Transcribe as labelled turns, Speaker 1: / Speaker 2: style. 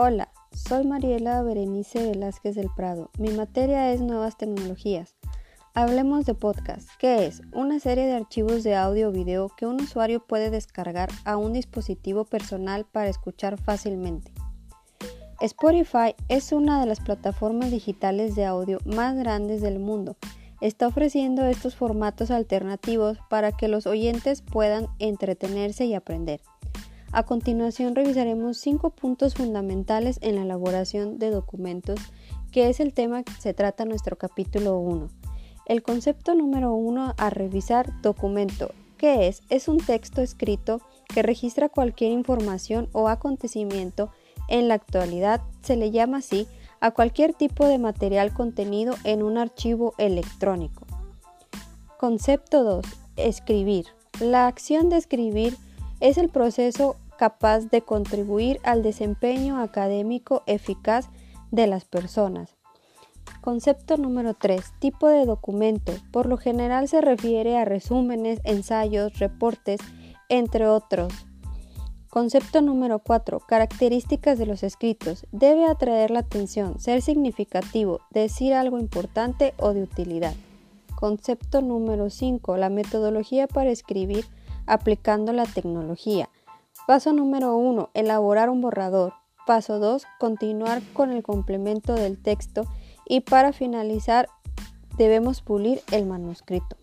Speaker 1: Hola, soy Mariela Berenice Velázquez del Prado. Mi materia es nuevas tecnologías. Hablemos de podcast, que es una serie de archivos de audio o video que un usuario puede descargar a un dispositivo personal para escuchar fácilmente. Spotify es una de las plataformas digitales de audio más grandes del mundo. Está ofreciendo estos formatos alternativos para que los oyentes puedan entretenerse y aprender. A continuación revisaremos cinco puntos fundamentales en la elaboración de documentos, que es el tema que se trata en nuestro capítulo 1. El concepto número 1 a revisar documento, ¿qué es? Es un texto escrito que registra cualquier información o acontecimiento. En la actualidad se le llama así a cualquier tipo de material contenido en un archivo electrónico. Concepto 2. Escribir. La acción de escribir es el proceso capaz de contribuir al desempeño académico eficaz de las personas. Concepto número 3. Tipo de documento. Por lo general se refiere a resúmenes, ensayos, reportes, entre otros. Concepto número 4. Características de los escritos. Debe atraer la atención, ser significativo, decir algo importante o de utilidad. Concepto número 5. La metodología para escribir aplicando la tecnología. Paso número 1. Elaborar un borrador. Paso 2. Continuar con el complemento del texto y para finalizar debemos pulir el manuscrito.